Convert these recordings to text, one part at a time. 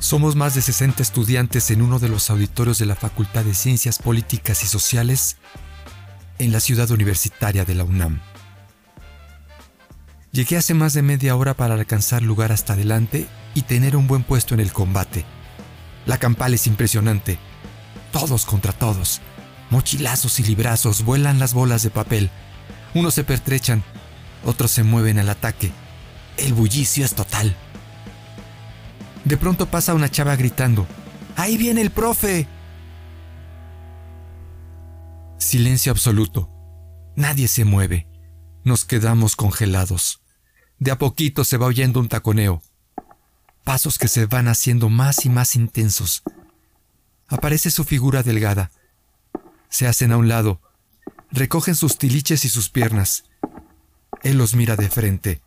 Somos más de 60 estudiantes en uno de los auditorios de la Facultad de Ciencias Políticas y Sociales en la ciudad universitaria de la UNAM. Llegué hace más de media hora para alcanzar lugar hasta adelante y tener un buen puesto en el combate. La campal es impresionante. Todos contra todos. Mochilazos y librazos vuelan las bolas de papel. Unos se pertrechan, otros se mueven al ataque. El bullicio es total. De pronto pasa una chava gritando, ¡Ahí viene el profe! Silencio absoluto. Nadie se mueve. Nos quedamos congelados. De a poquito se va oyendo un taconeo. Pasos que se van haciendo más y más intensos. Aparece su figura delgada. Se hacen a un lado. Recogen sus tiliches y sus piernas. Él los mira de frente,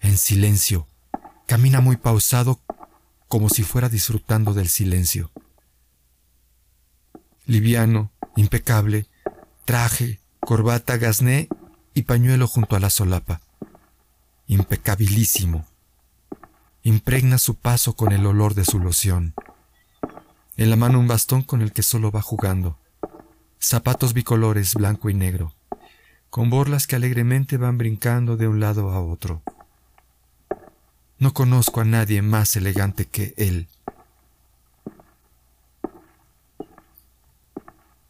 en silencio. Camina muy pausado, como si fuera disfrutando del silencio. Liviano, impecable, traje, corbata, gasné y pañuelo junto a la solapa. Impecabilísimo. Impregna su paso con el olor de su loción. En la mano un bastón con el que solo va jugando. Zapatos bicolores blanco y negro, con borlas que alegremente van brincando de un lado a otro. No conozco a nadie más elegante que él.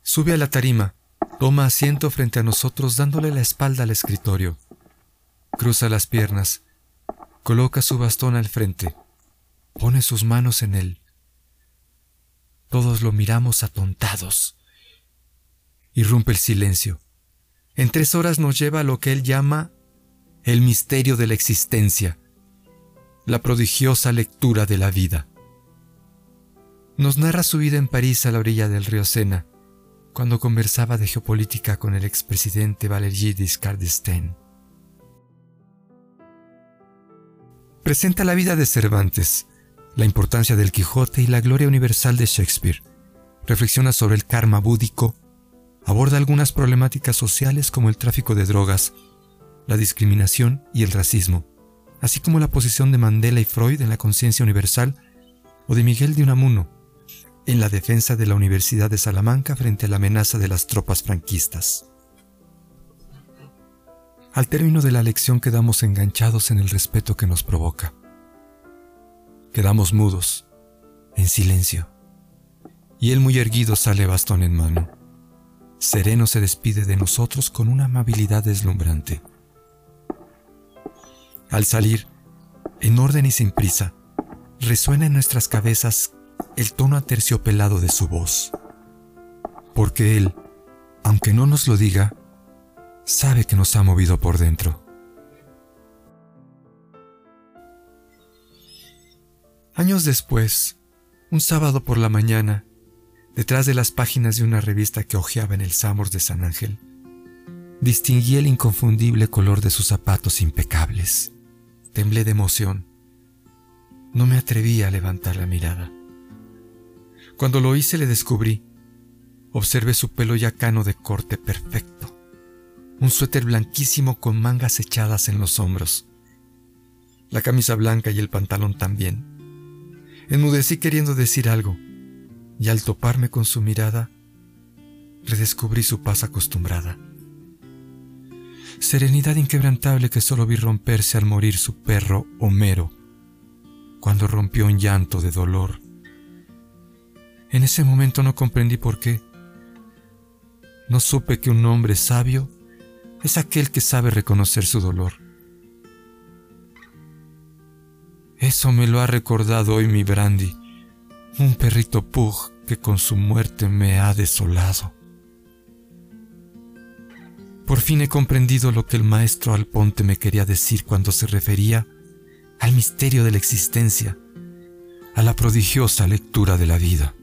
Sube a la tarima, toma asiento frente a nosotros dándole la espalda al escritorio. Cruza las piernas, coloca su bastón al frente, pone sus manos en él. Todos lo miramos atontados. Irrumpe el silencio. En tres horas nos lleva a lo que él llama el misterio de la existencia la prodigiosa lectura de la vida. Nos narra su vida en París a la orilla del río Sena, cuando conversaba de geopolítica con el expresidente Valéry Giscard d'Estaing. Presenta la vida de Cervantes, la importancia del Quijote y la gloria universal de Shakespeare. Reflexiona sobre el karma búdico, aborda algunas problemáticas sociales como el tráfico de drogas, la discriminación y el racismo así como la posición de Mandela y Freud en la conciencia universal o de Miguel de Unamuno en la defensa de la Universidad de Salamanca frente a la amenaza de las tropas franquistas. Al término de la lección quedamos enganchados en el respeto que nos provoca. Quedamos mudos, en silencio, y él muy erguido sale bastón en mano. Sereno se despide de nosotros con una amabilidad deslumbrante. Al salir, en orden y sin prisa, resuena en nuestras cabezas el tono aterciopelado de su voz. Porque Él, aunque no nos lo diga, sabe que nos ha movido por dentro. Años después, un sábado por la mañana, detrás de las páginas de una revista que hojeaba en el Samos de San Ángel, distinguí el inconfundible color de sus zapatos impecables. Temblé de emoción. No me atreví a levantar la mirada. Cuando lo hice le descubrí. Observé su pelo ya cano de corte perfecto. Un suéter blanquísimo con mangas echadas en los hombros. La camisa blanca y el pantalón también. Enmudecí queriendo decir algo, y al toparme con su mirada, redescubrí su paz acostumbrada serenidad inquebrantable que solo vi romperse al morir su perro Homero, cuando rompió un llanto de dolor. En ese momento no comprendí por qué. No supe que un hombre sabio es aquel que sabe reconocer su dolor. Eso me lo ha recordado hoy mi Brandy, un perrito pug que con su muerte me ha desolado. Por fin he comprendido lo que el maestro Alponte me quería decir cuando se refería al misterio de la existencia, a la prodigiosa lectura de la vida.